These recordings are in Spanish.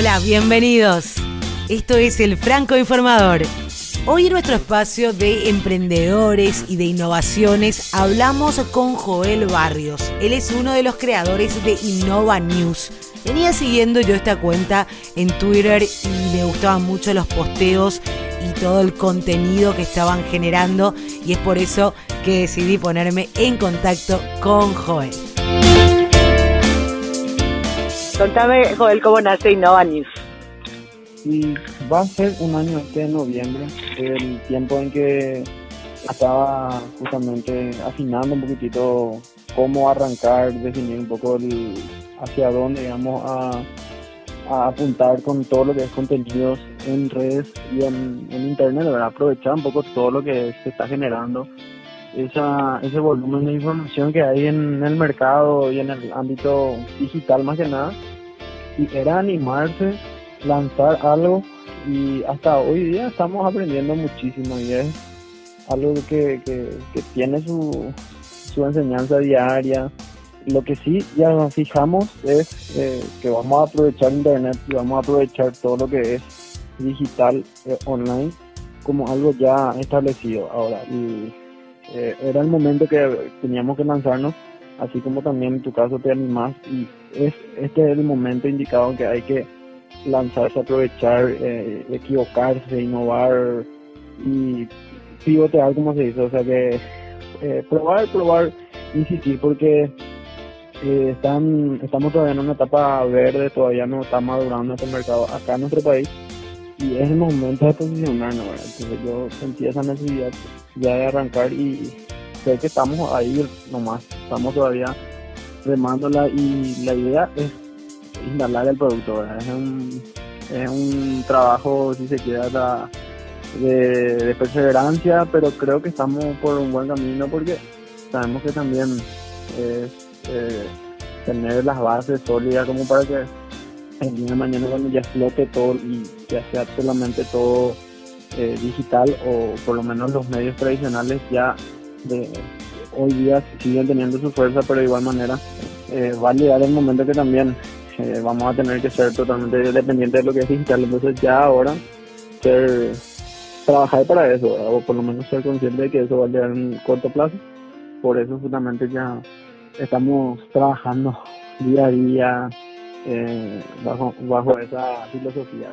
Hola, bienvenidos. Esto es el Franco Informador. Hoy en nuestro espacio de emprendedores y de innovaciones hablamos con Joel Barrios. Él es uno de los creadores de Innova News. Venía siguiendo yo esta cuenta en Twitter y me gustaban mucho los posteos y todo el contenido que estaban generando y es por eso que decidí ponerme en contacto con Joel. Contame, Joel, cómo nace Innova News. Y va a ser un año este de noviembre, el tiempo en que estaba justamente afinando un poquitito cómo arrancar, definir un poco el, hacia dónde íbamos a, apuntar con todo lo que es contenidos en redes y en, internet, aprovechar un poco todo lo que se está generando, esa, ese volumen de información que hay en el mercado y en el ámbito digital más que nada y era animarse, lanzar algo y hasta hoy día estamos aprendiendo muchísimo y es algo que, que, tiene su, su enseñanza diaria. Lo que sí ya nos fijamos es eh, que vamos a aprovechar Internet y vamos a aprovechar todo lo que es digital eh, online como algo ya establecido ahora. Eh, era el momento que teníamos que lanzarnos así como también en tu caso te animas y es este es el momento indicado que hay que lanzarse, aprovechar, eh, equivocarse, innovar y pivotear como se dice, o sea que eh, probar, probar, insistir porque eh, están, estamos todavía en una etapa verde, todavía no está madurando este mercado acá en nuestro país y es el momento de posicionarnos, entonces yo sentí esa necesidad ya de arrancar y sé que estamos ahí nomás, estamos todavía remándola y la idea es instalar el producto, Es un, es un trabajo, si se quiere, de, perseverancia, pero creo que estamos por un buen camino porque sabemos que también es eh, tener las bases sólidas como para que el día de mañana cuando ya explote todo y ya sea solamente todo eh, digital o por lo menos los medios tradicionales ya de hoy día siguen teniendo su fuerza, pero de igual manera eh, va a llegar el momento que también eh, vamos a tener que ser totalmente dependientes de lo que es digital. Entonces ya ahora ser trabajar para eso, o por lo menos ser consciente de que eso va a llegar en corto plazo. Por eso justamente ya estamos trabajando día a día eh, bajo, bajo esa filosofía.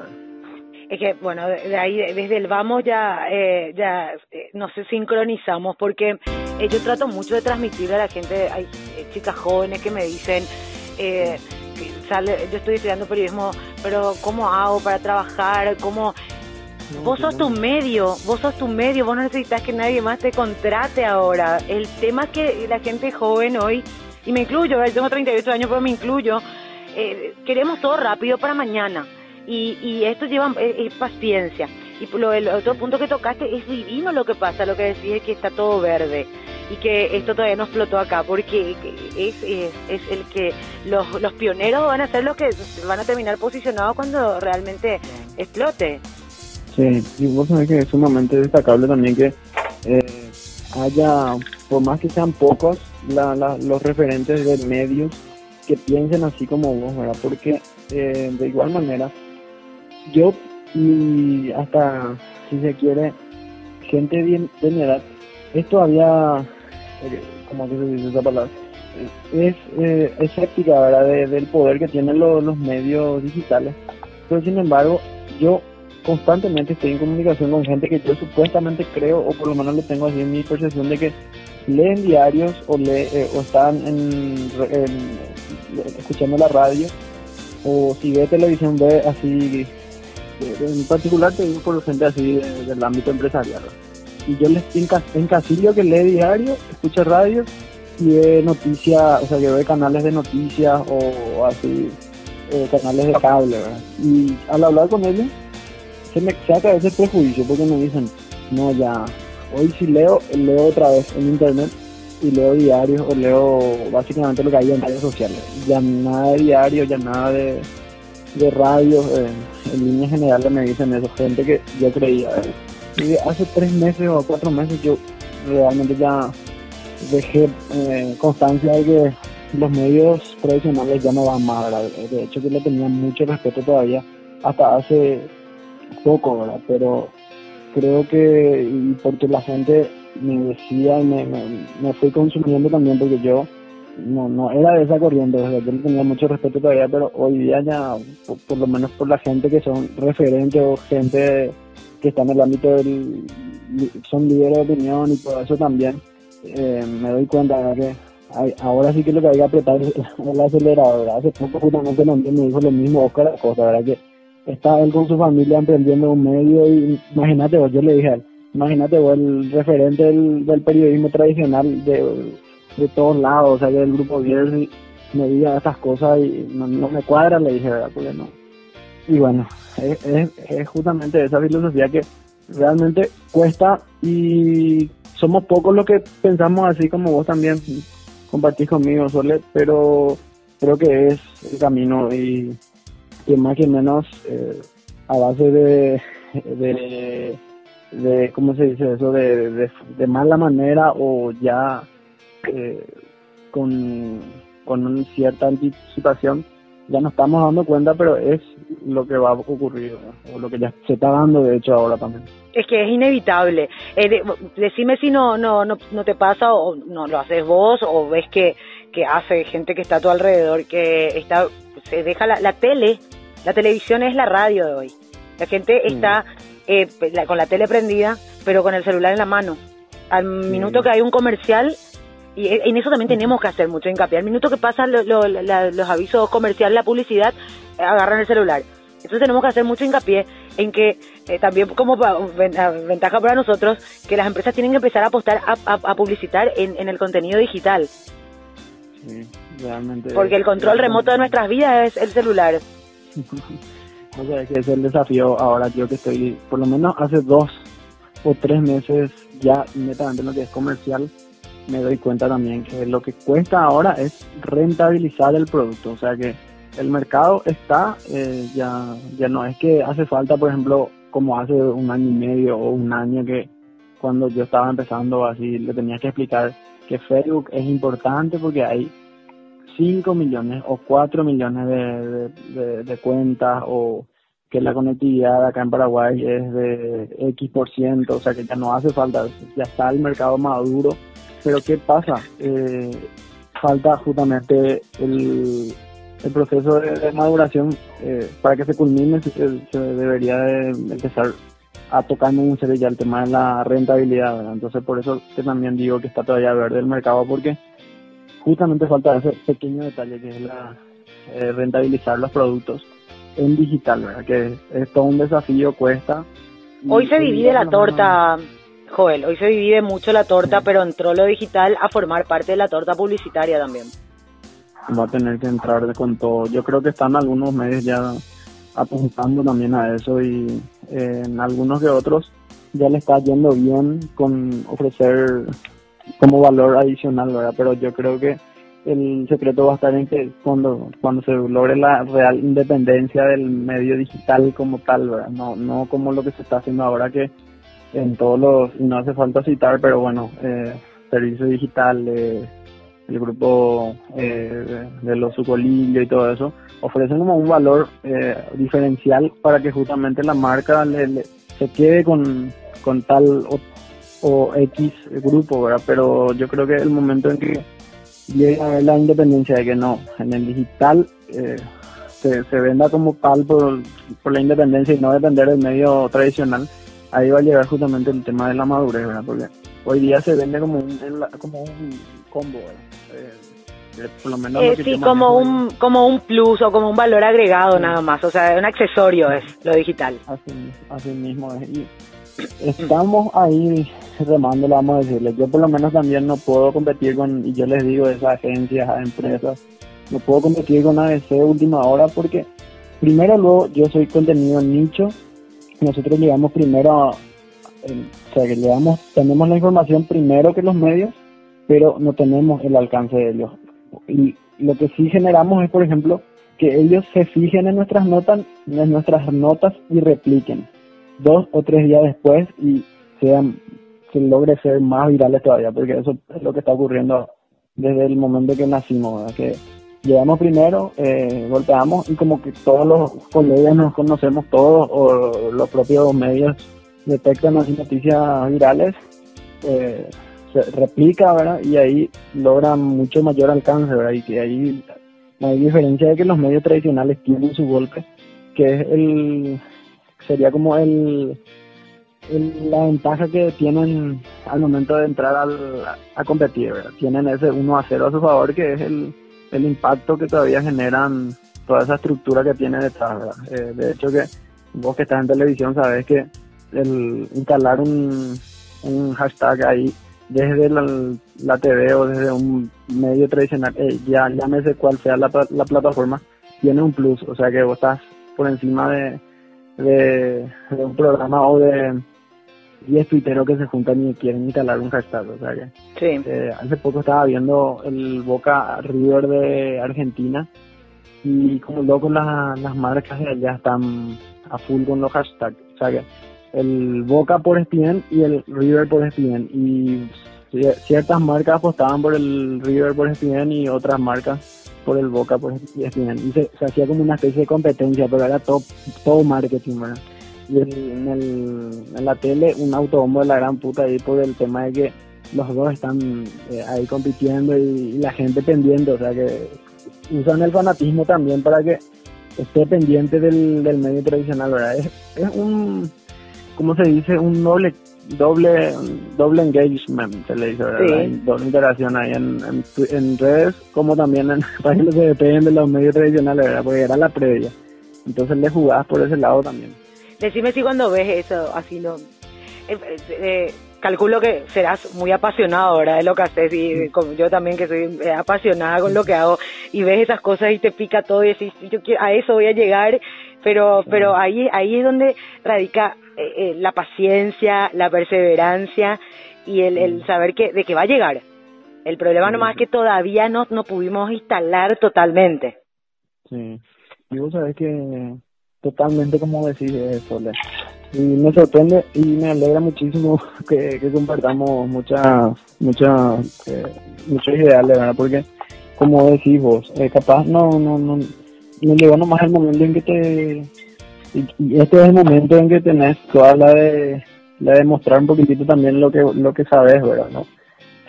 Es que bueno de ahí desde el vamos ya eh, ya eh, nos sincronizamos porque eh, yo trato mucho de transmitirle a la gente hay chicas jóvenes que me dicen eh, sale yo estoy estudiando periodismo pero cómo hago para trabajar cómo vos sos tu medio vos sos tu medio vos no necesitas que nadie más te contrate ahora. El tema es que la gente joven hoy y me incluyo yo tengo 38 años pero me incluyo queremos todo rápido para mañana y, y esto lleva es, paciencia. Y lo, el otro punto que tocaste es divino lo que pasa, lo que decís es que está todo verde y que esto todavía no explotó acá, porque es, es, es, el que los, los pioneros van a ser los que van a terminar posicionados cuando realmente explote. Sí, y vos sabés que es sumamente destacable también que eh, haya, por más que sean pocos, la, la, los referentes de medios que piensen así como vos, ¿verdad? Porque eh, de igual manera, yo y hasta, si se quiere, gente bien de mi edad, es todavía, eh, como que se dice esa palabra, es eh, escéptica ¿verdad? del poder que tienen los, los medios digitales. Pero sin embargo, yo constantemente estoy en comunicación con gente que yo supuestamente creo, o por lo menos lo tengo así en mi percepción de que leen diarios o, lee, eh, o están en, escuchando la radio, o si ve televisión ve así en particular te digo por gente así del ámbito empresarial. Y yo les encasillo que lee diario, escucha radio y ve noticias, o sea, que ve canales de noticias o así, eh, canales de cable, Y al hablar con ellos, se me saca ese prejuicio porque me dicen, no, ya, hoy si leo, leo otra vez en internet y leo diarios o leo básicamente lo que hay en redes sociales. Ya nada de diario, ya nada de de radio, eh, en líneas generales me dicen eso, gente que yo creía. Y hace tres meses o cuatro meses yo realmente ya dejé eh, constancia de que los medios tradicionales ya no van más, De hecho que le tenía mucho respeto todavía hasta hace poco, ¿verdad? Pero creo que, y porque la gente me decía y me, me, fui consumiendo también porque yo no, no era de esa corriente, yo tenía mucho respeto todavía, pero hoy día ya, por, lo menos por la gente que son referentes o gente que está en el ámbito del, son líderes de opinión y todo eso también, eh, me doy cuenta que ahora sí que lo que hay que apretar es el acelerador. Hace poco justamente me dijo lo mismo Oscar Cosa, ¿verdad? Que está él con su familia emprendiendo un medio y imagínate vos, yo le dije a él, imagínate vos el referente del, periodismo tradicional de, de, todos lados, o sea, del grupo Bielsa y me diga estas cosas y no, me cuadra, le dije, ¿verdad? Porque no. Y bueno, es, es justamente esa filosofía que realmente cuesta y somos pocos los que pensamos así como vos también compartís conmigo, Sole, pero creo que es el camino y que más que menos eh, a base de, de, de, ¿cómo se dice eso? De, de, mala manera o ya eh, con, con una cierta anticipación, ya nos estamos dando cuenta, pero es lo que va a ocurrir, o lo que ya se está dando de hecho ahora también. Es que es inevitable. Eh, decime si no, no, no, no te pasa o no lo haces vos o ves que, que hace gente que está a tu alrededor, que está, se deja la, la tele, la televisión es la radio de hoy. La gente mm. está eh, con la tele prendida, pero con el celular en la mano. Al minuto que hay un comercial, y en eso también tenemos que hacer mucho hincapié. Al minuto que pasan los avisos comerciales, la publicidad, agarran el celular. Entonces tenemos que hacer mucho hincapié en que eh, también como ventaja para nosotros, que las empresas tienen que empezar a apostar a, publicitar en, el contenido digital. Sí, realmente. Porque el control remoto de nuestras vidas es el celular. o sea, que es el desafío ahora, yo que estoy, por lo menos hace dos o tres meses ya netamente en lo que es comercial, me doy cuenta también que lo que cuesta ahora es rentabilizar el producto. O sea que el mercado está, eh, ya, ya no es que hace falta, por ejemplo, como hace un año y medio o un año que cuando yo estaba empezando así, le tenía que explicar que Facebook es importante porque hay 5 millones o 4 millones de, cuentas o que la conectividad acá en Paraguay es de X por ciento, o sea que ya no hace falta, ya está el mercado maduro pero ¿qué pasa? Eh, falta justamente el, proceso de, maduración eh, para que se culmine, se, debería de empezar a tocar un serio ya el tema de la rentabilidad. Entonces, por eso que también digo que está todavía verde el mercado, porque justamente falta ese pequeño detalle que es la eh, rentabilizar los productos en digital, ¿verdad? que es todo un desafío, cuesta. Hoy se divide la torta. Joel, hoy se divide mucho la torta, pero entró lo digital a formar parte de la torta publicitaria también. Va a tener que entrar con todo. Yo creo que están algunos medios ya apuntando también a eso y eh, en algunos de otros ya le está yendo bien con ofrecer como valor adicional, ¿verdad? Pero yo creo que el secreto va a estar en que cuando cuando se logre la real independencia del medio digital como tal. No, no como lo que se está haciendo ahora que en todos los, no hace falta citar, pero bueno, eh, servicio digital, el grupo eh, de, los sucolillos y todo eso, ofrecen como un valor eh, diferencial para que justamente la marca le, se quede con, con tal o, X grupo, ¿verdad? Pero yo creo que el momento en que llega la independencia de que no, en el digital eh, se, se venda como tal por, por la independencia y no depender del medio tradicional, ahí va a llegar justamente el tema de la madurez, ¿verdad? Porque hoy día se vende como un, como un combo, eh, eh, por lo menos eh, sí, como un, como un plus o como un valor agregado nada más, o sea, un accesorio es lo digital. Así, así mismo es. Y estamos ahí remando, vamos a decirle. Yo por lo menos también no puedo competir con, y yo les digo, esas agencias, a empresas, no puedo competir con ABC última hora porque primero luego yo soy contenido nicho nosotros llegamos primero a, o sea, que llegamos, tenemos la información primero que los medios, pero no tenemos el alcance de ellos. Y lo que sí generamos es, por ejemplo, que ellos se fijen en nuestras notas, en nuestras notas y repliquen dos o tres días después y sean, se logre ser más virales todavía, porque eso es lo que está ocurriendo desde el momento que nacimos, que llegamos primero, eh, golpeamos y como que todos los colegas nos conocemos todos o los propios medios detectan las noticias virales, eh, se replica, ¿verdad? Y ahí logran mucho mayor alcance, ¿verdad? Y que ahí hay diferencia de que los medios tradicionales tienen su golpe, que es el, sería como el, la ventaja que tienen al momento de entrar al, a competir. Tienen ese 1 a 0 a su favor, que es el, el impacto que todavía generan toda esa estructura que tiene detrás. Eh, de hecho que vos que estás en televisión sabes que el instalar un, un hashtag ahí desde la, TV o desde un medio tradicional, eh, ya llámese cual sea la, la plataforma, tiene un plus, o sea que vos estás por encima de, de, un programa o de 10 tuiteros que se juntan y quieren instalar un hashtag, o sea que sí. Eh, hace poco estaba viendo el Boca River de Argentina y como loco las, las marcas de allá están a full con los hashtags, o sea que el Boca por ESPN y el River por ESPN y ciertas marcas apostaban por el River por ESPN y otras marcas por el Boca por ESPN y se, hacía como una especie de competencia pero era todo, todo marketing ¿verdad? Y en, el, en la tele un autobombo de la gran puta ahí por el tema de que los dos están eh, ahí compitiendo y, la gente pendiente o sea que usan el fanatismo también para que esté pendiente del, del medio tradicional ¿verdad? es, es un ¿cómo se dice? Un doble doble doble engagement, se le dice, ¿verdad? Doble interacción ahí en, en, redes, como también en páginas que dependen de los medios tradicionales, ¿verdad? Porque era la previa. Entonces le jugabas por ese lado también. Decime si cuando ves eso, así no... Eh, eh, calculo que serás muy apasionado ¿verdad? de lo que haces y como yo también que soy eh, apasionada con lo que hago y ves esas cosas y te pica todo y decís yo quiero, a eso voy a llegar pero pero ahí ahí es donde radica eh, eh, la paciencia, la perseverancia y el, el saber que de que va a llegar. El problema nomás es que todavía no, no pudimos instalar totalmente. Sí, y vos sabés que totalmente como decís eso, y me sorprende y me alegra muchísimo que, compartamos muchas muchas eh, muchos ideales, ¿verdad? Porque como decís vos, eh, capaz no no no no llegó nomás el momento en que te este es el momento en que tenés toda la de, la de mostrar un poquitito también lo que, lo que sabes, ¿verdad? ¿no?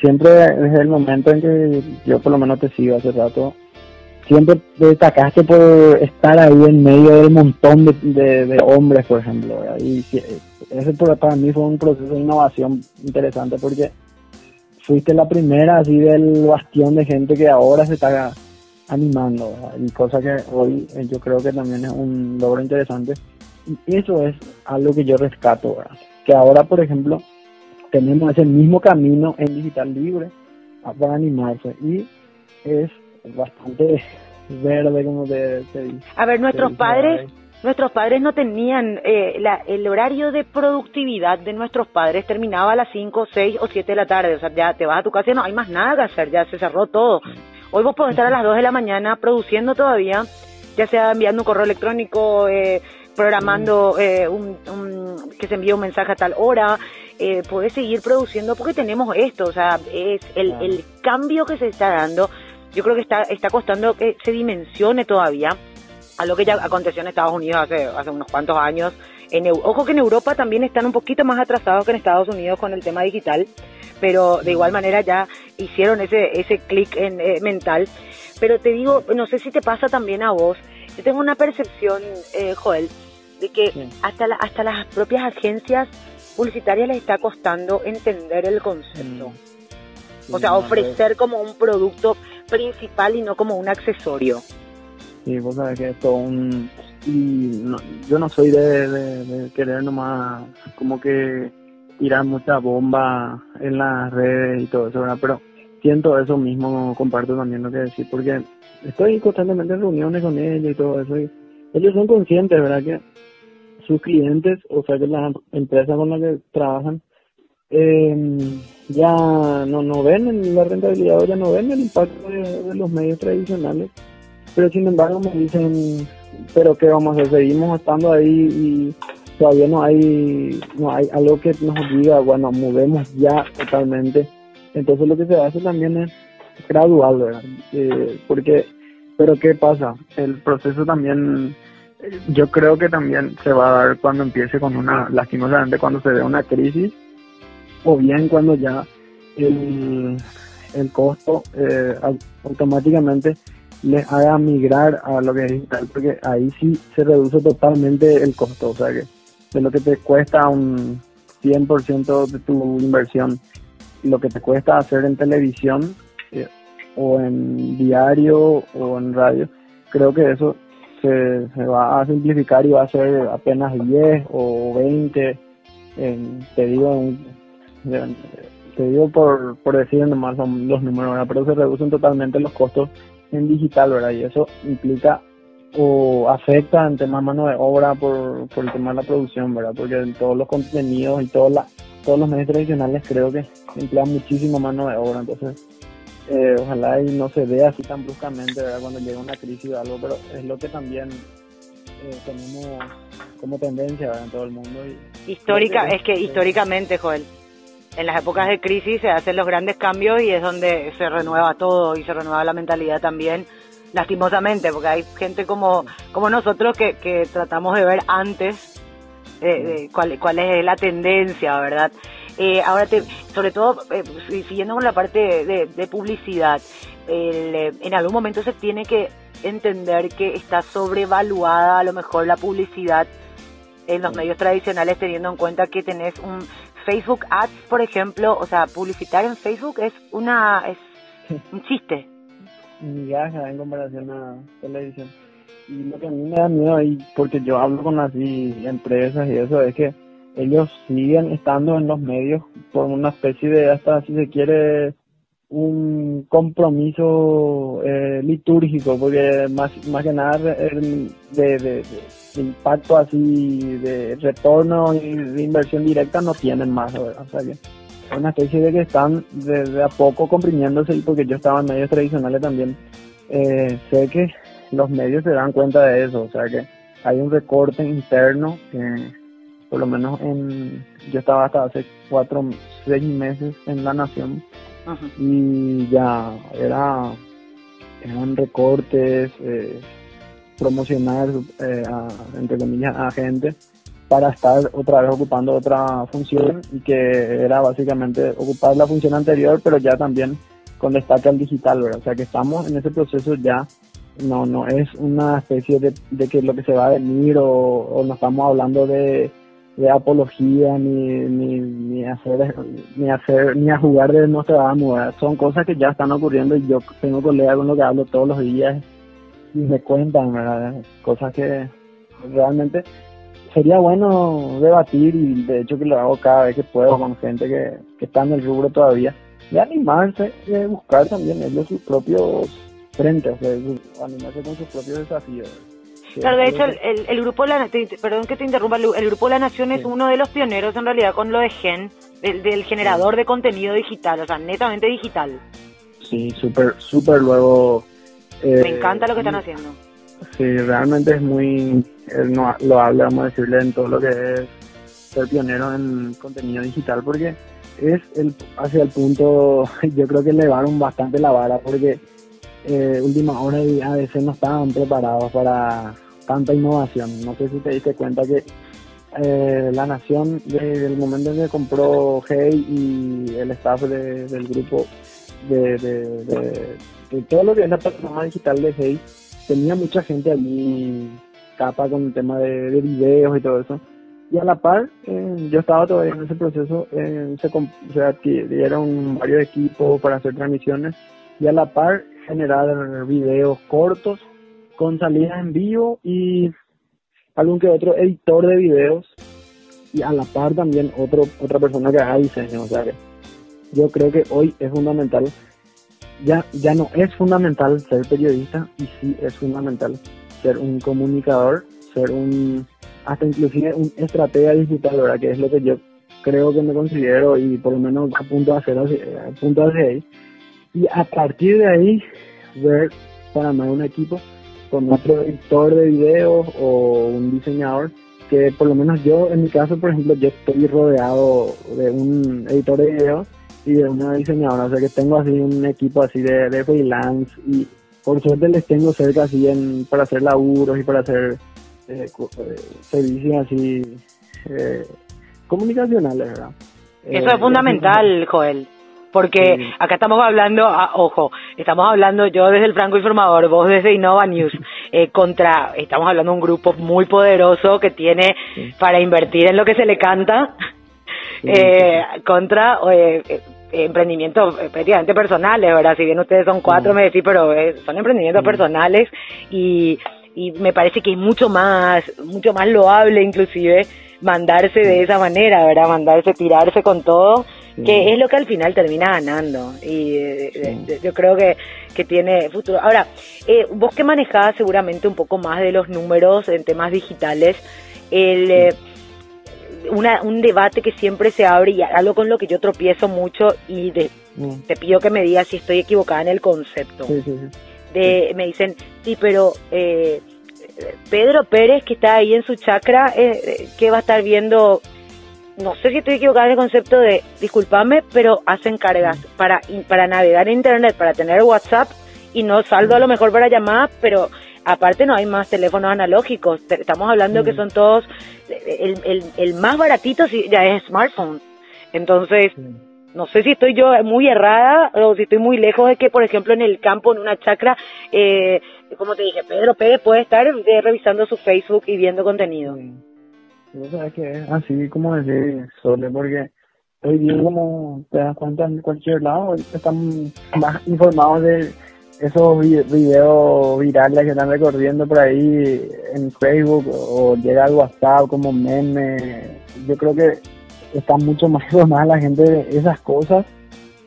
Siempre es el momento en que yo por lo menos te sigo hace rato, siempre destacaste por estar ahí en medio del montón de, hombres, por ejemplo, y ese para mí fue un proceso de innovación interesante porque fuiste la primera así del bastión de gente que ahora se está animando, y cosa que hoy eh, yo creo que también es un logro interesante. Y eso es algo que yo rescato, que ahora, por ejemplo, tenemos ese mismo camino en digital libre para animarse y es bastante verde como te, A ver, nuestros padres... Nuestros padres no tenían eh, la, el horario de productividad de nuestros padres terminaba a las 5, 6 o 7 de la tarde. O sea, ya te vas a tu casa y no hay más nada que hacer, ya se cerró todo. Hoy vos podés estar a las 2 de la mañana produciendo todavía, ya sea enviando un correo electrónico, eh, programando eh, un, que se envíe un mensaje a tal hora, eh, podés seguir produciendo porque tenemos esto, o sea, es el, el cambio que se está dando, yo creo que está, está costando que se dimensione todavía a lo que ya aconteció en Estados Unidos hace, hace unos cuantos años. En, ojo que en Europa también están un poquito más atrasados que en Estados Unidos con el tema digital pero de igual manera ya hicieron ese, ese clic eh, mental. Pero te digo, no sé si te pasa también a vos, yo tengo una percepción, eh, Joel, de que hasta, la, hasta las propias agencias publicitarias les está costando entender el concepto. Mm. O sea, ofrecer como un producto principal y no como un accesorio. Sí, vos sabés que es todo un... Y yo no soy de, de querer nomás como que tirar mucha bomba en las redes y todo eso, ¿verdad? Pero siento eso mismo, comparto también lo que decir, porque estoy constantemente en reuniones con ellos y todo eso, y ellos son conscientes, ¿verdad? Que sus clientes, o sea, que las empresas con las que trabajan, eh, ya no, no ven la rentabilidad o ya no ven el impacto de, los medios tradicionales, pero sin embargo me dicen, pero ¿qué vamos a? Seguimos estando ahí y todavía no hay, no hay algo que nos diga, bueno, movemos ya totalmente. Entonces lo que se hace también es gradual, ¿verdad? Eh, porque Pero ¿qué pasa? El proceso también, yo creo que también se va a dar cuando empiece con una, lastimosamente cuando se dé una crisis, o bien cuando ya el, el costo eh, automáticamente les haga migrar a lo que es digital, porque ahí sí se reduce totalmente el costo, o sea que de lo que te cuesta un 100% de tu inversión, lo que te cuesta hacer en televisión eh, o en diario o en radio, creo que eso se, se, va a simplificar y va a ser apenas 10 o 20, te digo, te digo por, por decir nomás son los números, pero se reducen totalmente los costos en digital, ¿verdad? Y eso implica o afecta en temas mano de obra por, por el tema de la producción, ¿verdad? Porque en todos los contenidos y todos la, todos los medios tradicionales creo que emplean muchísimo mano de obra, entonces eh, ojalá y no se vea así tan bruscamente, ¿verdad? Cuando llega una crisis o algo, pero es lo que también eh, tenemos como tendencia ¿verdad? en todo el mundo. Y Histórica, es que históricamente, Joel, en las épocas de crisis se hacen los grandes cambios y es donde se renueva todo y se renueva la mentalidad también lastimosamente, porque hay gente como, como nosotros que, que tratamos de ver antes de cuál, cuál es la tendencia, ¿verdad? Eh, ahora, te, sobre todo, eh, siguiendo con la parte de, publicidad, eh, en algún momento se tiene que entender que está sobrevaluada a lo mejor la publicidad en los medios tradicionales, teniendo en cuenta que tenés un Facebook Ads, por ejemplo, o sea, publicitar en Facebook es una es un chiste migaja en comparación a televisión. Y lo que a mí me da miedo, y porque yo hablo con así empresas y eso, es que ellos siguen estando en los medios por una especie de, hasta si se quiere, un compromiso eh, litúrgico, porque más, más que nada de, de, impacto así, de retorno y de inversión directa no tienen más, o sea que una especie de que están desde a poco comprimiéndose y porque yo estaba en medios tradicionales también, eh, sé que los medios se dan cuenta de eso, o sea que hay un recorte interno que por lo menos en yo estaba hasta hace cuatro seis meses en la nación y ya era eran recortes eh, promocionar eh, entre comillas a gente para estar otra vez ocupando otra función y que era básicamente ocupar la función anterior, pero ya también con destaque al digital, ¿verdad? O sea que estamos en ese proceso ya, no no es una especie de, de que lo que se va a venir o, no estamos hablando de, de apología ni, ni, ni hacer ni hacer ni a jugar de Nostradamus, ¿verdad? son cosas que ya están ocurriendo y yo tengo colegas con lo que hablo todos los días y me cuentan, ¿verdad? cosas que realmente sería bueno debatir y de hecho que lo hago cada vez que puedo con gente que, que está en el rubro todavía, de animarse y de buscar también ellos sus propios frentes, o animarse con sus propios desafíos. Claro, de hecho, el, el, grupo La perdón que te interrumpa, el, grupo La Nación es uno de los pioneros en realidad con lo de Gen, del, generador de contenido digital, o sea, netamente digital. Sí, súper, súper luego. Eh, Me encanta lo que están haciendo. Sí, realmente es muy, él no, lo habla, vamos a decirle, en todo lo que es ser pionero en contenido digital, porque es el hacia el punto, yo creo que elevaron bastante la vara, porque eh, última hora y a veces no estaban preparados para tanta innovación. No sé si te diste cuenta que eh, la nación, desde el momento en que compró Hey y el staff del grupo de, todo lo que es la plataforma digital de Hey, tenía mucha gente allí capa con el tema de, videos y todo eso. Y a la par, eh, yo estaba todavía en ese proceso, eh, se, se adquirieron varios equipos para hacer transmisiones y a la par generar videos cortos con salida en vivo y algún que otro editor de videos y a la par también otro otra persona que haga diseño. O sea que yo creo que hoy es fundamental ya, ya no es fundamental ser periodista y sí es fundamental ser un comunicador, ser un, hasta inclusive un estratega digital, ¿verdad? Que es lo que yo creo que me considero y por lo menos a punto de hacer, a punto de ahí. Y a partir de ahí, ver para más un equipo con otro editor de videos o un diseñador que por lo menos yo, en mi caso, por ejemplo, yo estoy rodeado de un editor de videos y de una diseñadora, o sea que tengo así un equipo así de, de freelance y por suerte les tengo cerca así en, para hacer laburos y para hacer eh, eh, servicios así eh, comunicacionales, ¿verdad? Eso es fundamental, Joel. Porque acá estamos hablando, ah, ojo, estamos hablando yo desde el Franco Informador, vos desde Innova News, contra, estamos hablando de un grupo muy poderoso que tiene para invertir en lo que se le canta, contra emprendimientos prácticamente personales, ¿verdad? Si bien ustedes son cuatro, me decís, pero son emprendimientos personales y y me parece que es mucho más, mucho más loable inclusive mandarse de esa manera, ¿verdad? Mandarse, tirarse con todo, que es lo que al final termina ganando. Y eh, yo creo que, que tiene futuro. Ahora, eh, vos que manejás seguramente un poco más de los números en temas digitales, el... Eh, una, un debate que siempre se abre y algo con lo que yo tropiezo mucho y te pido que me digas si estoy equivocada en el concepto. De, me dicen, sí, pero eh, Pedro Pérez, que está ahí en su chacra, eh, que va a estar viendo, no sé si estoy equivocada en el concepto de, discúlpame, pero hacen cargas para, para navegar en Internet, para tener WhatsApp y no saldo a lo mejor para llamadas, pero aparte no hay más teléfonos analógicos, estamos hablando que son todos, el, el, el más baratito ya es smartphone. Entonces, no sé si estoy yo muy errada o si estoy muy lejos de que, por ejemplo, en el campo, en una chacra, eh, como te dije, Pedro Pérez puede estar revisando su Facebook y viendo contenido. Sí. sabes que es así como decir, Sole, porque hoy día, como te das cuenta, en cualquier lado están más informados de esos videos virales que están recorriendo por ahí en Facebook o llega al WhatsApp como meme. Yo creo que está mucho más informada la gente de esas cosas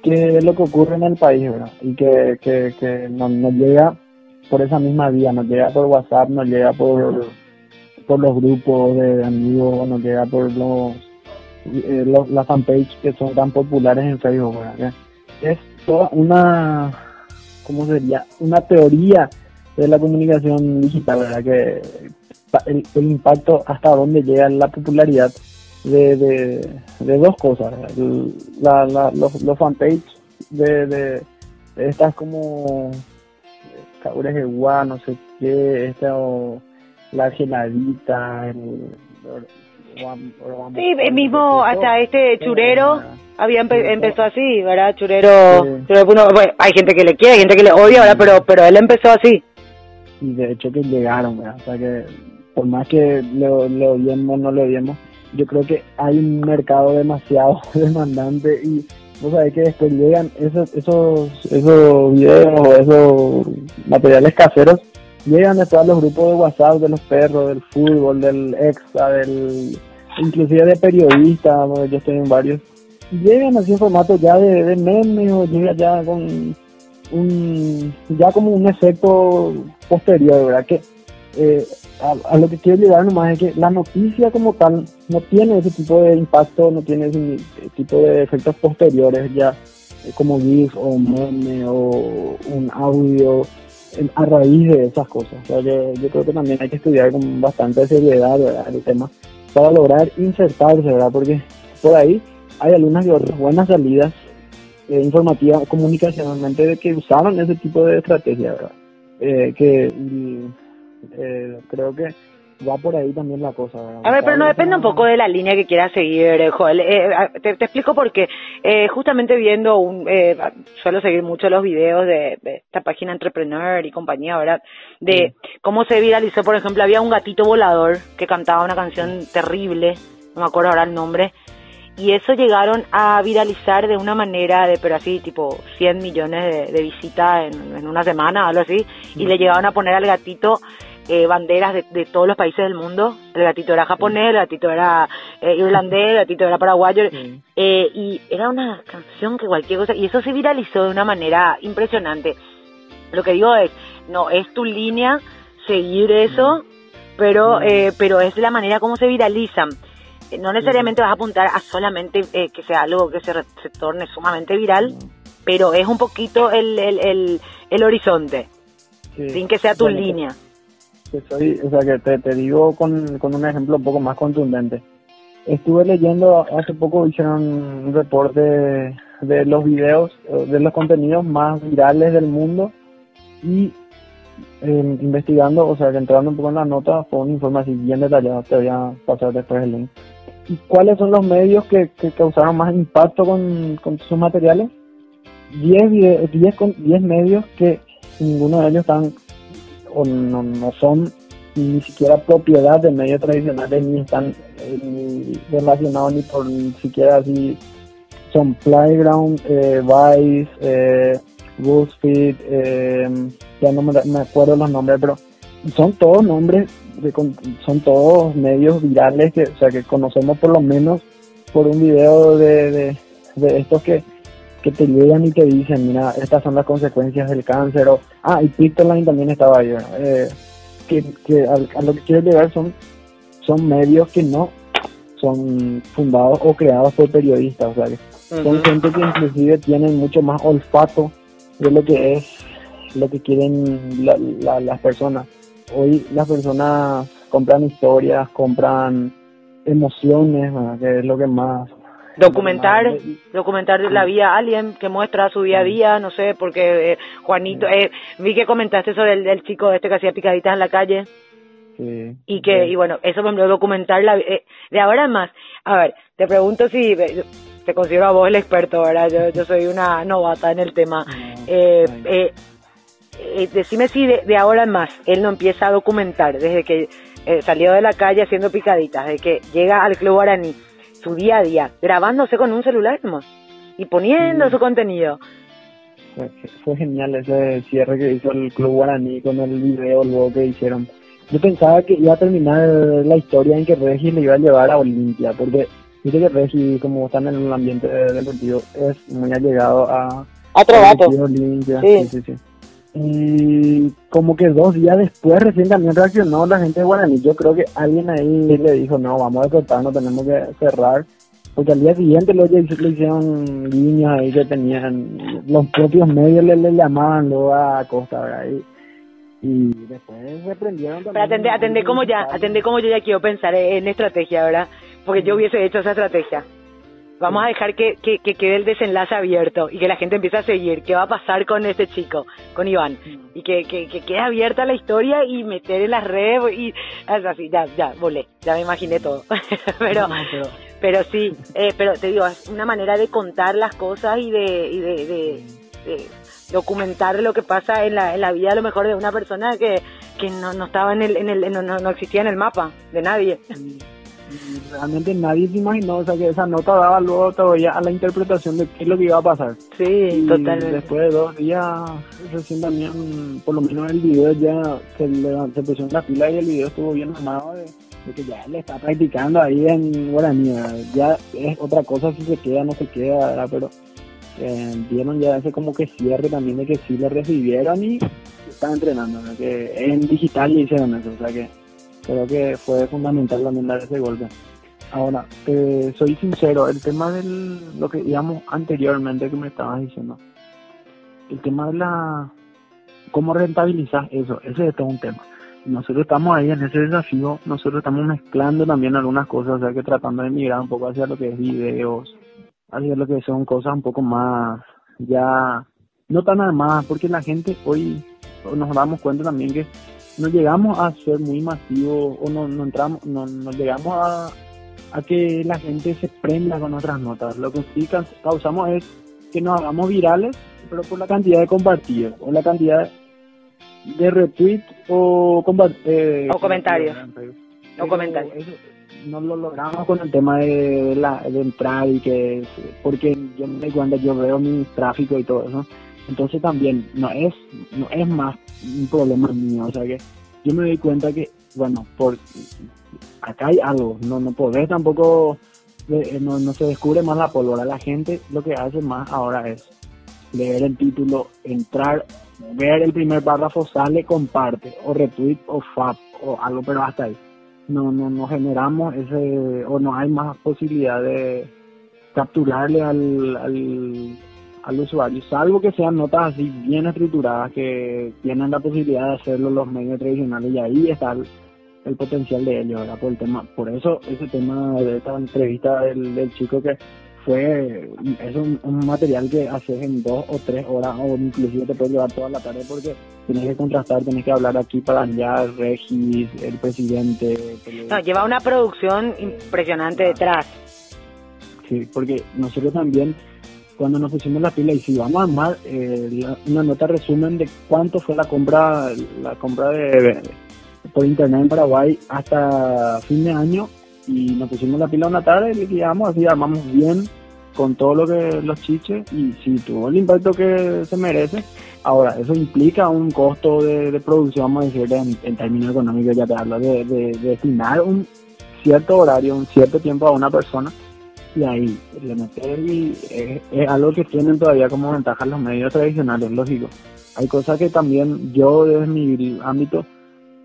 que lo que ocurre en el país, ¿verdad? Y que, que, que nos, llega por esa misma vía, nos llega por WhatsApp, nos llega por, por los grupos de amigos, nos llega por los, eh, las fanpage que son tan populares en Facebook, ¿verdad? Es toda una, ¿cómo sería? Una teoría de la comunicación digital, ¿verdad? Que el, el impacto hasta dónde llega la popularidad de, de, dos cosas. La, la, los, los fanpage de, de, estas como Cabres de Gua, no sé qué, esta o la geladita, el, Sí, mismo hasta este churero había empezó así, ¿verdad? Churero, bueno, hay gente que le quiere, hay gente que le odia, ¿verdad? Pero, pero él empezó así. Y de hecho que llegaron, ¿verdad? O sea que por más que lo, lo odiemos, no lo odiemos, yo creo que hay un mercado demasiado demandante y vos sabés que después llegan esos, esos, esos videos o esos materiales caseros, llegan de todos los grupos de WhatsApp, de los perros, del fútbol, del exa, del inclusive de periodistas, yo estoy en varios, llegan así en formato ya de, de memes o ya con un ya como un efecto posterior, ¿verdad? Que eh, a, lo que quiero llegar nomás es que la noticia como tal no tiene ese tipo de impacto, no tiene ese tipo de efectos posteriores ya eh, como GIF o meme o un audio a raíz de esas cosas. O sea, yo, creo que también hay que estudiar con bastante seriedad el tema para lograr insertarse, ¿verdad? Porque por ahí hay algunas de otras buenas salidas eh, informativas comunicacionalmente de que usaron ese tipo de estrategia, ¿verdad? Eh, que eh, creo que va por ahí también la cosa. A ver, pero no depende un poco de la línea que quieras seguir, eh, Joel. Eh, te, explico por qué. Eh, justamente viendo, un, eh, suelo seguir mucho los videos de, esta página Entrepreneur y compañía, ¿verdad? De cómo se viralizó, por ejemplo, había un gatito volador que cantaba una canción terrible, no me acuerdo ahora el nombre, y eso llegaron a viralizar de una manera de, pero así, tipo 100 millones de, visitas en, en, una semana, algo así, y le llegaban a poner al gatito eh, banderas de, todos los países del mundo. El gatito era japonés, el gatito era eh, irlandés, el gatito era paraguayo. Eh, y era una canción que cualquier cosa. Y eso se viralizó de una manera impresionante. Lo que digo es, no, es tu línea seguir eso, pero, pero es la manera como se viralizan. No necesariamente vas a apuntar a solamente que sea algo que se, se torne sumamente viral, pero es un poquito el, el, el, el horizonte, sin que sea tu línea soy, o sea, que te, te digo con, con un ejemplo un poco más contundente. Estuve leyendo, hace poco hicieron un reporte de, los videos, de los contenidos más virales del mundo Y eh, investigando, o sea, entrando un poco en la nota, fue un informe así bien detallado, te voy a pasar después el link. ¿Y cuáles son los medios que, que causaron más impacto con, con sus materiales? 10 diez, diez medios que ninguno de ellos están o no, no son ni siquiera propiedad de medios tradicionales ni están eh, ni relacionados ni por ni siquiera así. Son Playground, eh, Vice, eh, BuzzFeed, eh, ya no me, acuerdo los nombres, pero son todos nombres, de, son todos medios virales que, o sea, que conocemos por lo menos por un video de, de, estos que, que te llegan y te dicen, mira, estas son las consecuencias del cáncer, o, ah, y Pictoline también estaba ahí, eh, que, que a, lo que quiero llegar son, son medios que no son fundados o creados por periodistas, o sea, que son gente que inclusive tienen mucho más olfato de lo que es lo que quieren las personas. Hoy las personas compran historias, compran emociones, que es lo que más... Documentar, documentar la vida de alguien que muestra su día a día, no sé, porque eh, Juanito, eh, vi que comentaste sobre el, el chico este que hacía picaditas en la calle. Sí, y que, y bueno, eso me documentar la, eh, de ahora en más. A ver, te pregunto si, te considero a vos el experto, ¿verdad? Yo, yo soy una novata en el tema. eh, eh, eh, decime si de, ahora en más él no empieza a documentar desde que eh, salió de la calle haciendo picaditas, desde que llega al Club Guaraní, su día a día, grabándose con un celular y poniendo su contenido. Fue, genial ese cierre que hizo el Club Guaraní con el video luego que hicieron. Yo pensaba que iba a terminar la historia en que Regis le iba a llevar a Olimpia, porque Dice que Reggie, como están en el ambiente deportivo, es muy allegado a... A Trovato. Sí. sí, sí, Y como que dos días después recién también reaccionó la gente de Guaraní. Yo creo que alguien ahí le dijo, no, vamos a cortar, no tenemos que cerrar. Porque al día siguiente los le hicieron líneas ahí que tenían, los propios medios le, le llamaban luego a Costa, ¿verdad? Y, y después reprendieron también. Pero atendé, como ya, atendé como yo ya quiero pensar en estrategia, ¿verdad? porque yo hubiese hecho esa estrategia. Vamos a dejar que, que, quede el desenlace abierto y que la gente empiece a seguir. Qué va a pasar con este chico, con Iván, y que, que, quede abierta la historia y meter en las redes y así, ya, ya, volé, ya me imaginé todo. pero, pero, sí, eh, pero te digo, es una manera de contar las cosas y de, y de, documentar lo que pasa en la, en la vida a lo mejor de una persona que, que no, no estaba en el, en el no, no existía en el mapa de nadie realmente nadie se imaginó, o sea, que esa nota daba luego todavía a la interpretación de qué es lo que iba a pasar. Sí, totalmente. Después de dos días, recién también, por lo menos el video ya se, se puso en la fila y el video estuvo bien armado de, que ya le está practicando ahí en Guaraní. Ya es otra cosa si se queda o no se queda, pero eh, vieron ya ese como que cierre también de que sí le recibieron y están entrenando, que en digital le hicieron eso, o sea que creo que fue fundamental también dar ese golpe. Ahora, soy sincero, el tema de lo que digamos anteriormente que me estabas diciendo, el tema de la cómo rentabilizar eso, ese es todo un tema. Nosotros estamos ahí en ese desafío, nosotros estamos mezclando también algunas cosas, o sea que tratando de migrar un poco hacia lo que es videos, hacia lo que son cosas un poco más, ya, no tan armadas, porque la gente hoy nos damos cuenta también que no llegamos a ser muy masivos o no, no entramos, no, no llegamos a, a que la gente se prenda con otras notas. Lo que sí causamos es que nos hagamos virales, pero por la cantidad de compartidos o la cantidad de retweets o, eh, o comentarios. O comentarios. no lo logramos con el tema de, la, de entrar y que, porque yo me cuando yo veo mi tráfico y todo eso. Entonces también no es, no es más un problema mío, o sea que yo me doy cuenta que, bueno, por acá hay algo, no, no podés tampoco, eh, no, no se descubre más la pólvora, la gente lo que hace más ahora es leer el título, entrar, ver el primer párrafo, sale, comparte, o retweet, o fab, o algo, pero hasta ahí. No, no, no generamos ese, o no hay más posibilidad de capturarle al al usuario, salvo que sean notas así bien estructuradas que tienen la posibilidad de hacerlo los medios tradicionales y ahí está el, potencial de ellos, ¿verdad? Por el tema, por eso ese tema de esta entrevista del, chico que fue es un, material que haces en dos o tres horas o inclusive te puede llevar toda la tarde porque tienes que contrastar, tienes que hablar aquí para allá, Regis, el presidente. No, lleva una producción impresionante detrás. Sí, porque nosotros también cuando nos pusimos la pila y si vamos a armar eh, una nota resumen de cuánto fue la compra la compra de, por internet en Paraguay hasta fin de año y nos pusimos la pila una tarde y liquidamos así armamos bien con todo lo que los chiches y si tuvo el impacto que se merece. Ahora eso implica un costo de, producción vamos a decir en, términos económicos ya te hablo de, de, de destinar un cierto horario un cierto tiempo a una persona y ahí le meter y es, algo que tienen todavía como ventaja los medios tradicionales, lógico. Hay cosas que también yo desde mi ámbito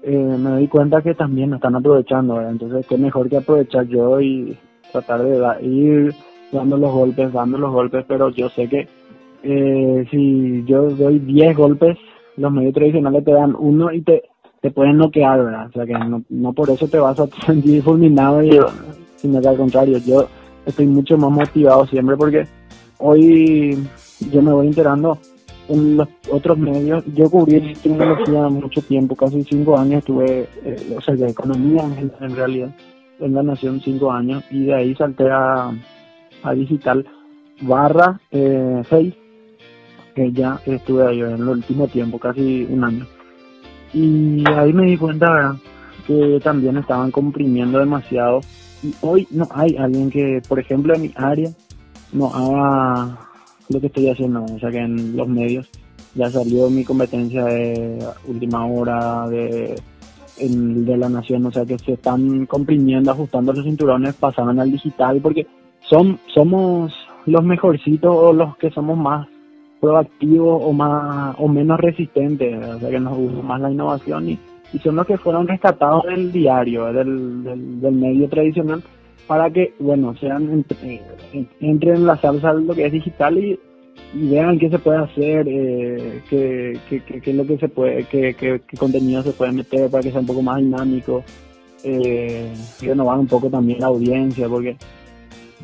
eh, me doy cuenta que también me están aprovechando, entonces qué mejor que aprovechar yo y tratar de ir dando los golpes, dando los golpes, pero yo sé que eh, si yo doy 10 golpes, los medios tradicionales te dan uno y te, te pueden noquear, ¿verdad? O sea que no, no por eso te vas a sentir fulminado, y, sino que al contrario, yo estoy mucho más motivado siempre porque hoy yo me voy enterando en los otros medios. Yo cubrí tecnología mucho tiempo, casi cinco años estuve, eh, o sea, de economía en, realidad, en la Nación cinco años y de ahí salté a, a digital barra eh, que ya estuve ahí en el último tiempo, casi un año. Y ahí me di cuenta que también estaban comprimiendo demasiado hoy no hay alguien que, por ejemplo, en mi área, no haga lo que estoy haciendo. O sea, que en los medios ya salió mi competencia de última hora, de, de la nación. O sea, que se están comprimiendo, ajustando los cinturones, pasaron al digital, porque son somos los mejorcitos o los que somos más proactivos o más o menos resistentes, o sea que nos gusta más la innovación y y son los que fueron rescatados del diario, del, del, medio tradicional, para que, bueno, sean eh, entren en la salsa de lo que es digital y, vean qué se puede hacer, eh, qué, qué, qué, es lo que se puede, qué, qué, contenido se puede meter para que sea un poco más dinámico, eh, renovar un poco también la audiencia, porque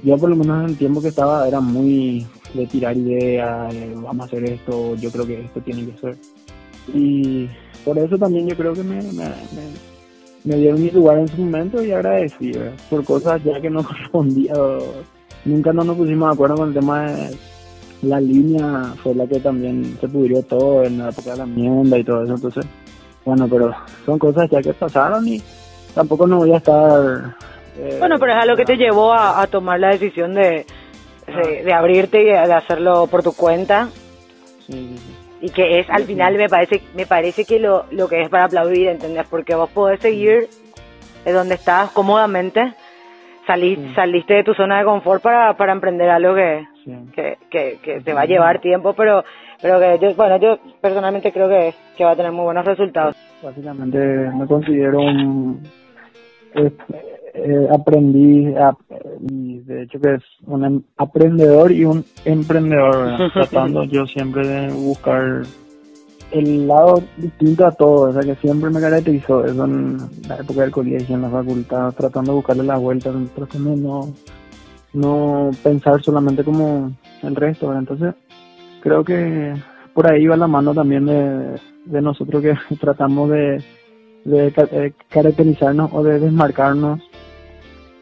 yo por lo menos en el tiempo que estaba era muy de tirar ideas, vamos a hacer esto, yo creo que esto tiene que ser. Y por eso también yo creo que me, me, dieron mi lugar en su momento y agradecí por cosas ya que no correspondía. Nunca no nos pusimos de acuerdo con el tema de la línea, fue la que también se pudrió todo en la época de la enmienda y todo eso. Entonces, bueno, pero son cosas ya que pasaron y tampoco no voy a estar... Eh, bueno, pero es algo que te llevó a, tomar la decisión de, de, abrirte y de hacerlo por tu cuenta. Sí, sí, sí y que es al final me parece me parece que lo, lo que es para aplaudir, ¿entendés? Porque vos podés seguir es donde estás cómodamente, saliste, saliste de tu zona de confort para, para emprender algo que, que, que, te va a llevar tiempo, pero pero que yo, bueno, yo personalmente creo que, que va a tener muy buenos resultados. Básicamente me considero un... Eh, aprendí, y de hecho que es un em, aprendedor y un emprendedor, tratando yo siempre de buscar el lado distinto a todo, o sea que siempre me caracterizó eso en la época del colegio, en la facultad, tratando de buscarle las vueltas, tratando de no, no pensar solamente como el resto, entonces creo que por ahí va la mano también de, de nosotros que tratamos de, de caracterizarnos o de desmarcarnos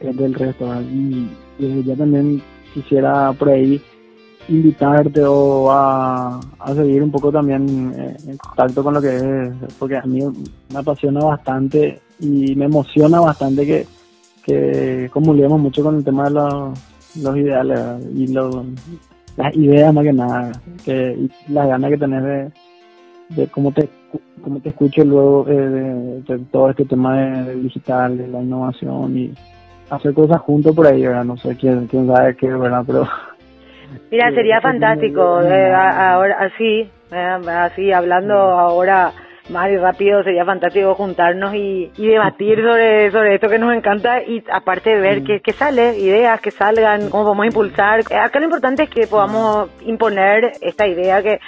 del resto. Y, ya también quisiera por ahí invitarte o a, seguir un poco también eh, en contacto con lo que es, porque a mí me apasiona bastante y me emociona bastante que, que comulguemos mucho con el tema de los, ideales y las ideas más que nada, que, y las ganas que tenés de, de cómo te cómo te escucho luego eh, de, todo este tema de digital, de la innovación y hacer cosas juntos por ahí, ¿verdad? No sé quién, quién sabe qué, ¿verdad? Pero... Mira, sería fantástico, eh, ahora así, eh, así hablando ahora más y rápido, sería fantástico juntarnos y, y debatir sobre, sobre esto que nos encanta y aparte ver qué, qué sale, ideas que salgan, cómo podemos impulsar. Acá lo importante es que podamos imponer esta idea que,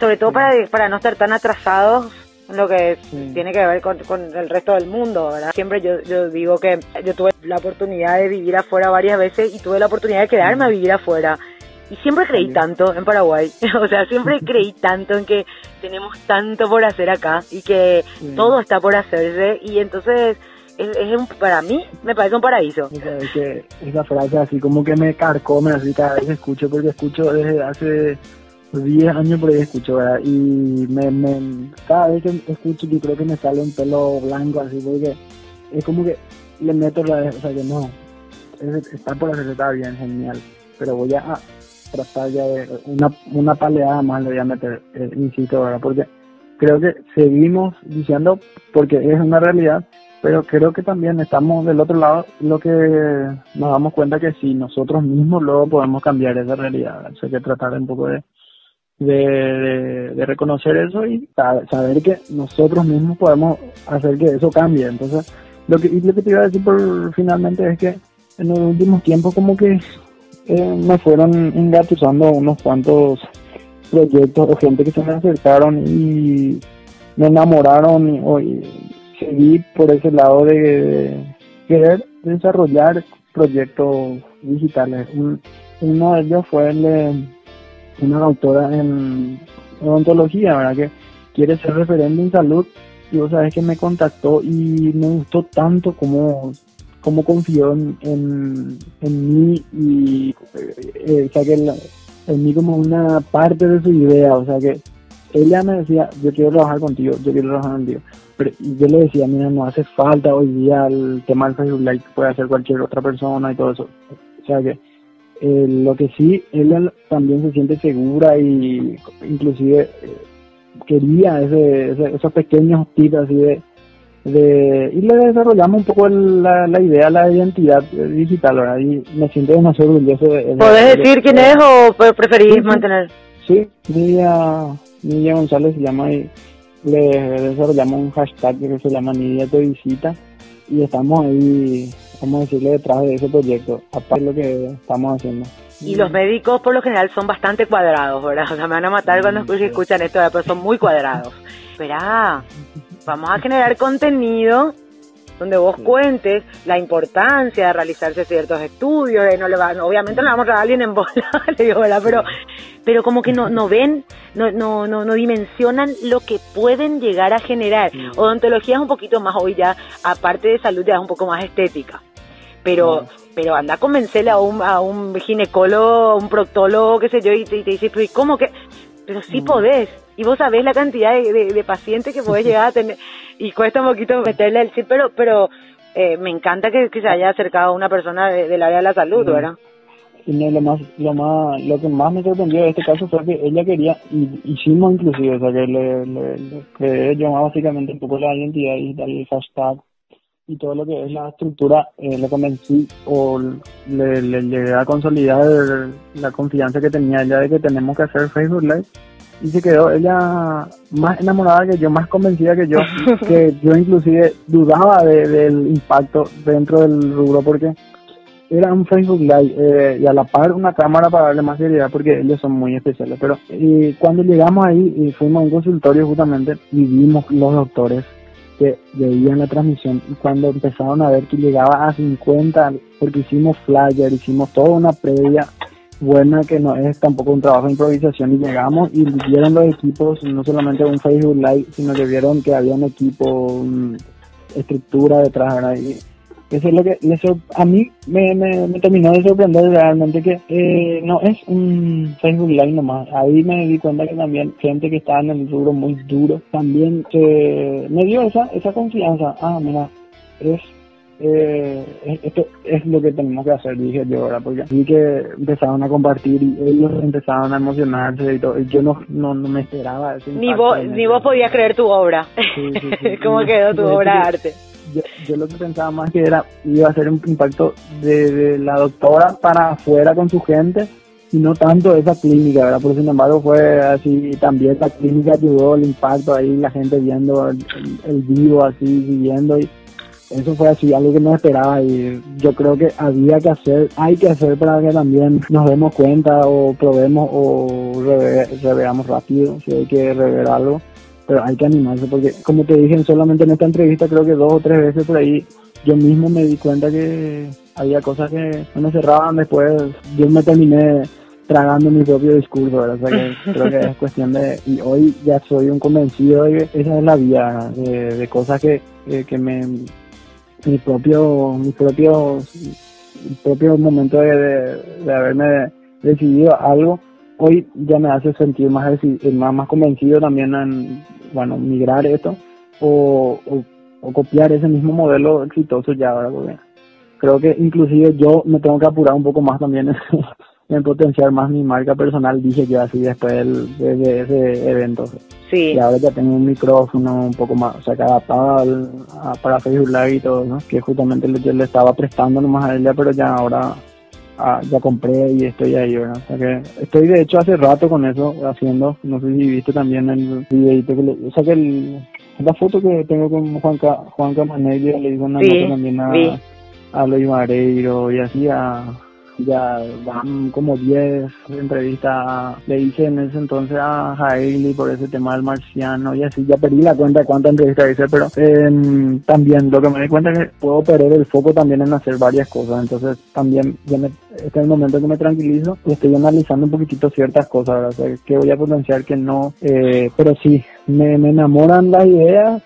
sobre todo para, para no estar tan atrasados lo que tiene que ver con, el resto del mundo, ¿verdad? Siempre yo, yo digo que yo tuve la oportunidad de vivir afuera varias veces y tuve la oportunidad de quedarme a vivir afuera. Y siempre creí tanto en Paraguay, o sea, siempre creí tanto en que tenemos tanto por hacer acá y que todo está por hacerse y entonces es, un, para mí me parece un paraíso. esa frase así como que me carcome así cada vez escucho porque escucho desde hace 10 años por ahí escucho, ¿verdad? Y me, me, cada vez que escucho yo creo que me sale un pelo blanco así, porque es como que le meto la o sea que no, está por hacer, está bien, genial, pero voy a tratar ya de una, una paleada más le voy a meter, eh, insisto, ¿verdad? Porque creo que seguimos diciendo, porque es una realidad, pero creo que también estamos del otro lado, lo que nos damos cuenta que si nosotros mismos luego podemos cambiar esa realidad, hay que tratar un poco de de, de, reconocer eso y saber que nosotros mismos podemos hacer que eso cambie. Entonces, lo que, lo que te iba a decir por finalmente es que en los últimos tiempos como que eh, me fueron engatusando unos cuantos proyectos o gente que se me acercaron y me enamoraron y, seguí por ese lado de, querer desarrollar proyectos digitales. uno de ellos fue el de una doctora en odontología, ¿verdad? Que quiere ser referente en salud y vos sabés que me contactó y me gustó tanto como, como confió en, en, mí y eh, o sea que en mí como una parte de su idea, o sea que ella me decía, yo quiero trabajar contigo, yo quiero trabajar contigo. Pero y yo le decía, mira, no hace falta hoy día el tema del Facebook Live, puede hacer cualquier otra persona y todo eso. O sea que eh, lo que sí, ella también se siente segura y inclusive eh, quería ese, esos pequeños tips así de, de, y le desarrollamos un poco la, la idea, la identidad digital, ¿verdad? Y me siento demasiado orgulloso de, ¿Podés decir quién es o preferís mantener? Sí, Nidia, Nidia González se llama y le desarrollamos un hashtag que se llama Nidia Te Visita y estamos ahí vamos a decirle, detrás de ese proyecto, aparte de lo que estamos haciendo. Y los médicos por lo general son bastante cuadrados, ¿verdad? O sea, me van a matar cuando escuchan esto, pero son muy cuadrados. Espera, vamos a generar contenido donde vos cuentes la importancia de realizarse ciertos estudios, de no le va, obviamente no le vamos a dar a alguien en bola, le digo, ¿verdad? Pero, pero como que no, no ven, no, no, no, no dimensionan lo que pueden llegar a generar. Odontología es un poquito más hoy ya, aparte de salud, ya es un poco más estética. Pero, pero anda a convencerle a un, a un ginecólogo, a un proctólogo, qué sé yo, y te, dice, pero ¿y cómo que? Pero sí podés. Y vos sabés la cantidad de, de, pacientes que podés llegar a tener. Y cuesta un poquito meterle el sí, pero, pero eh, me encanta que, se haya acercado a una persona del área de la salud, ¿verdad? no, lo más, lo más, lo que más me sorprendió de este caso fue que ella quería, y hicimos inclusive, o sea que le, le, le básicamente un poco la identidad digital, el hashtag y todo lo que es la estructura, eh, le convencí o le, le llegué a consolidar la confianza que tenía ella de que tenemos que hacer Facebook Live y se quedó ella más enamorada que yo, más convencida que yo, que yo inclusive dudaba del impacto dentro del rubro porque era un Facebook Live eh, y a la par una cámara para darle más seriedad porque ellos son muy especiales. Pero cuando llegamos ahí y fuimos a un consultorio justamente y vimos los doctores que veían la transmisión y cuando empezaron a ver que llegaba a 50 porque hicimos flyer, hicimos toda una previa buena que no es tampoco un trabajo de improvisación y llegamos y vieron los equipos, no solamente un Facebook Live, sino que vieron que había un equipo, estructura detrás, ¿verdad? Eso es lo que a mí me, me, terminó de sorprender realmente que eh, no es un Facebook Live nomás. Ahí me di cuenta que también gente que está en el rubro muy duro también se, me dio esa, esa confianza. Ah, mira, es eh, esto es lo que tenemos que hacer, dije yo, ¿verdad? Porque vi que empezaron a compartir y ellos empezaron a emocionarse y todo. Y yo no, no, me esperaba Ni vos, ni vos podías creer tu obra. ¿Cómo quedó tu obra de arte? Yo, lo que pensaba más que era iba a ser un impacto de, la doctora para afuera con su gente y no tanto esa clínica, ¿verdad? Pero sin embargo fue así, también la clínica ayudó el impacto ahí, la gente viendo el, vivo así, viviendo y eso fue así, algo que no esperaba y yo creo que había que hacer, hay que hacer para que también nos demos cuenta o probemos o reveamos rápido si hay que rever algo pero hay que animarse porque, como te dije, solamente en esta entrevista creo que dos o tres veces por ahí yo mismo me di cuenta que había cosas que no me cerraban después, yo me terminé tragando mi propio discurso, ¿verdad? O sea que creo que es cuestión de, y hoy ya soy un convencido de que esa es la vía de, cosas que, que, me, mi propio, mi propio, mi propio momento de, de, haberme decidido algo, hoy ya me hace sentir más, más, más convencido también en, bueno, migrar esto o, o, copiar ese mismo modelo exitoso ya, ¿verdad? Porque creo que inclusive yo me tengo que apurar un poco más también en potenciar más mi marca personal, dije yo así después de, ese evento. Sí. Y ahora ya tengo un micrófono un poco más, o sea, que adaptado para Facebook Live y todo, ¿no? Que justamente yo le estaba prestando nomás a ella, pero ya ahora ah, ya compré y estoy ahí, ¿verdad? O sea que estoy de hecho hace rato con eso haciendo, no sé si viste también el videito que le, o sea que la foto que tengo con Juanca, Juanca Manelli, le digo una sí, también a, a Luis Mareiro y así a ya van como 10 entrevistas. Le hice en ese entonces a Hailey por ese tema del marciano y así. Ya perdí la cuenta de cuántas entrevistas hice, pero eh, también lo que me di cuenta es que puedo perder el foco también en hacer varias cosas. Entonces también ya me, este es el momento que me tranquilizo y estoy analizando un poquitito ciertas cosas, que voy a potenciar, que no. Eh, pero sí, me, me enamoran las ideas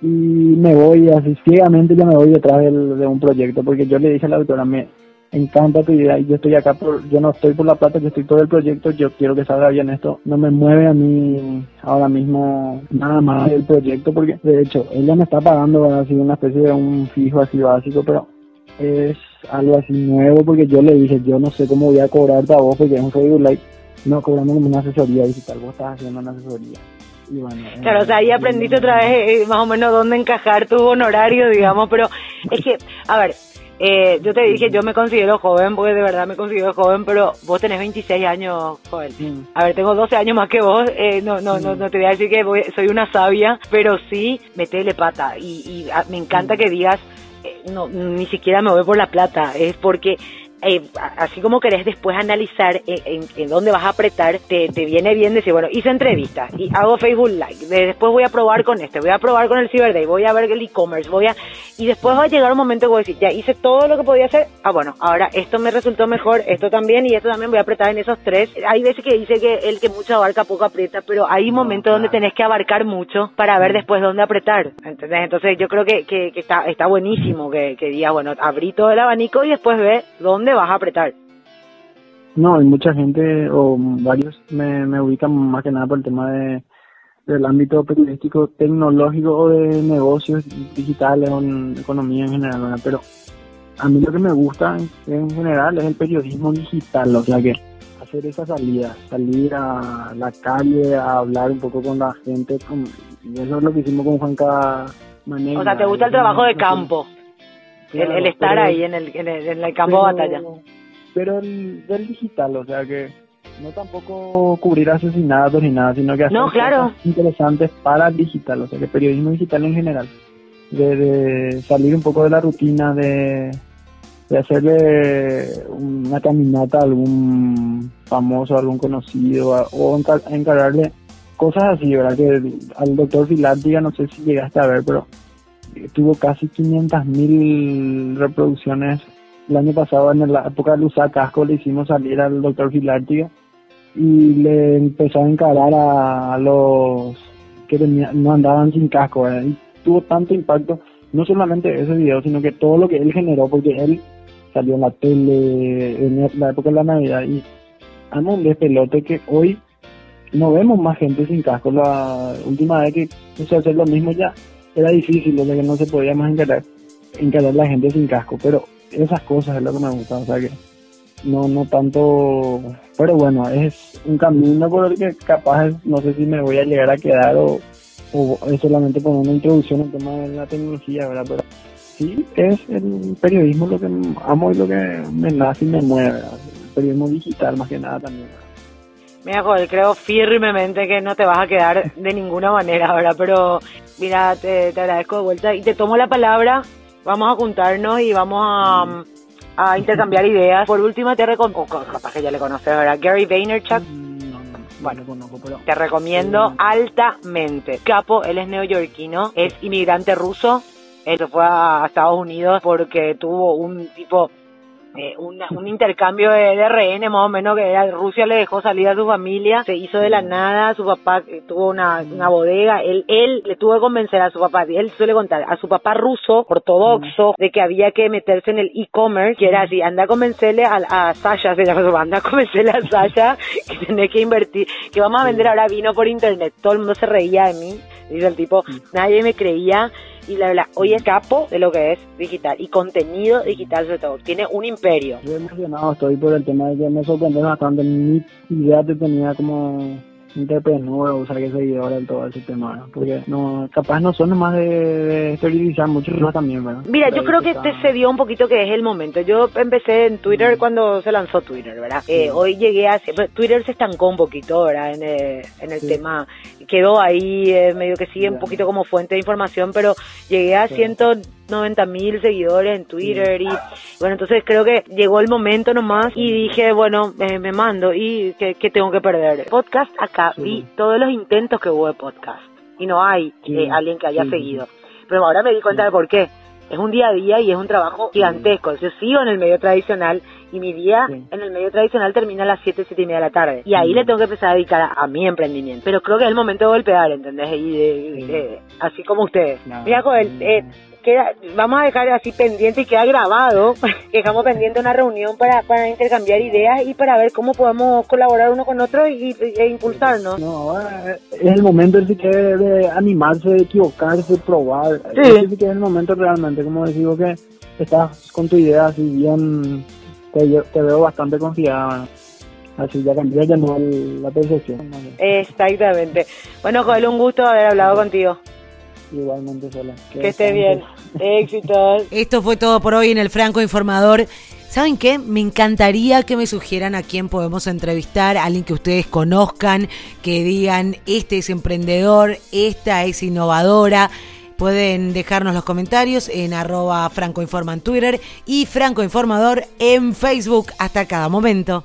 y me voy así ciegamente ya me voy detrás del, de un proyecto porque yo le dije a la autora me encanta tu idea y yo estoy acá por, yo no estoy por la plata, yo estoy todo el proyecto, yo quiero que salga bien esto, no me mueve a mí ahora mismo nada más el proyecto porque de hecho ella me está pagando así una especie de un fijo así básico, pero es algo así nuevo porque yo le dije, yo no sé cómo voy a cobrarte a vos porque es un Facebook Live, no cobrando como una asesoría digital, vos estás haciendo una asesoría. Y bueno, claro, o sea, ahí aprendiste otra vez eh, más o menos dónde encajar tu honorario, digamos, pero es que, a ver, eh, yo te dije, yo me considero joven, porque de verdad me considero joven, pero vos tenés 26 años, joven. A ver, tengo 12 años más que vos, eh, no, no, no, no te voy a decir que soy una sabia, pero sí metele pata. Y, y ah, me encanta que digas, eh, no, ni siquiera me voy por la plata, es porque eh, así como querés después analizar en, en, dónde vas a apretar, te, te, viene bien decir, bueno, hice entrevistas y hago Facebook Live, después voy a probar con este, voy a probar con el Cyber Day, voy a ver el e-commerce, voy a... Y después va a llegar un momento que voy a decir, ya hice todo lo que podía hacer, ah, bueno, ahora esto me resultó mejor, esto también y esto también voy a apretar en esos tres. Hay veces que dice que el que mucho abarca poco aprieta, pero hay momentos donde tenés que abarcar mucho para ver después dónde apretar, ¿entendés? Entonces yo creo que, que, está, está buenísimo que, que digas, bueno, abrí todo el abanico y después ve dónde vas a apretar. No, hay mucha gente o varios me, me ubican más que nada por el tema de del ámbito periodístico tecnológico o de negocios digitales o en economía en general, pero a mí lo que me gusta en, general es el periodismo digital, o sea que hacer esa salida, salir a la calle a hablar un poco con la gente, y eso es lo que hicimos con Juanca Manera. O sea, ¿te gusta el trabajo de campo? El, estar ahí en el, en el, campo de batalla. Pero el, del digital, o sea que no tampoco cubrir asesinatos ni nada, sino que hacer cosas interesantes para el digital, o sea que periodismo digital en general. De, salir un poco de la rutina, de, de hacerle una caminata a algún famoso, a algún conocido, o encargarle cosas así, ¿verdad? Que al doctor Filártiga, no sé si llegaste a ver, pero tuvo casi 500 mil reproducciones el año pasado en la época de usar casco le hicimos salir al doctor Filártiga y le empezó a encarar a, los que no andaban sin casco y tuvo tanto impacto no solamente ese video sino que todo lo que él generó porque él salió en la tele en la época de la navidad y amo un despelote que hoy no vemos más gente sin casco. La última vez que quise hacer lo mismo ya era difícil, que no se podía más encarar, encarar la gente sin casco, pero esas cosas es lo que me gusta, o sea que no no tanto, pero bueno, es un camino por el que capaz no sé si me voy a llegar a quedar o, o es solamente con una introducción al tema de la tecnología, ¿verdad? Pero sí, es el periodismo lo que amo y lo que me nace y me mueve, el periodismo digital más que nada también. Mira, Joel, creo firmemente que no te vas a quedar de ninguna manera, ¿verdad? Pero mira, te, agradezco de vuelta y te tomo la palabra. Vamos a juntarnos y vamos a, a intercambiar ideas. Por último, te recomiendo, capaz que ya le conoces, ¿verdad? Gary Vaynerchuk. bueno, te recomiendo altamente. Capo, él es neoyorquino, es inmigrante ruso, él fue a Estados Unidos porque tuvo un tipo eh, un intercambio de, RN más o menos que era Rusia le dejó salir a su familia, se hizo de la nada, su papá eh, tuvo una, una bodega, él, él le tuvo que convencer a su papá, él suele contar, a su papá ruso, ortodoxo, de que había que meterse en el e-commerce, que era así, anda a convencerle a, a Sasha, se llama su anda a convencerle a Sasha que tiene que invertir, que vamos a vender ahora vino por internet, todo el mundo se reía de mí, dice el tipo, nadie me creía, y la verdad, hoy es capo de lo que es digital y contenido digital sobre todo. Tiene un imperio. Estoy emocionado, estoy por el tema de que me sorprendió bastante. Mi idea te tenía como entrepreneur usar que seguidor en todo ese tema, porque no, capaz no son nomás de, de esterilizar mucho, también, ¿verdad? Mira, yo creo que te se dio un poquito que es el momento. Yo empecé en Twitter mm. cuando se lanzó Twitter, ¿verdad? Eh, hoy llegué a... Twitter se estancó un poquito, ¿verdad? En el, en el tema quedó ahí, eh, medio que sigue un poquito como fuente de información, pero llegué a 190 mil seguidores en Twitter y bueno, entonces creo que llegó el momento nomás y dije, bueno, me mando y que, tengo que perder. Podcast acá, vi todos los intentos que hubo de podcast y no hay eh, alguien que haya seguido. Pero ahora me di cuenta de por qué. Es un día a día y es un trabajo gigantesco. Yo sigo en el medio tradicional y mi día en el medio tradicional termina a las 7, 7 y media de la tarde. Y ahí le tengo que empezar a dedicar a, mi emprendimiento. Pero creo que es el momento de golpear, ¿entendés? Y así como ustedes. Mira, Joel, eh, vamos a dejar así pendiente y queda grabado, dejamos pendiente una reunión para, para intercambiar ideas y para ver cómo podemos colaborar uno con otro y, e impulsarnos. No, es el momento de, de animarse, de equivocarse, de probar. Sí. Es el momento realmente, como digo que estás con tu idea así bien, te, veo bastante confiada. Así ya cambié ya no la percepción. Exactamente. Bueno, Joel, un gusto haber hablado contigo. Igualmente, sola. Que, esté bien. Éxitos. Esto fue todo por hoy en el Franco Informador. ¿Saben qué? Me encantaría que me sugieran a quién podemos entrevistar, alguien que ustedes conozcan, que digan, este es emprendedor, esta es innovadora. Pueden dejarnos los comentarios en arroba Franco Informa en Twitter y Franco Informador en Facebook. Hasta cada momento.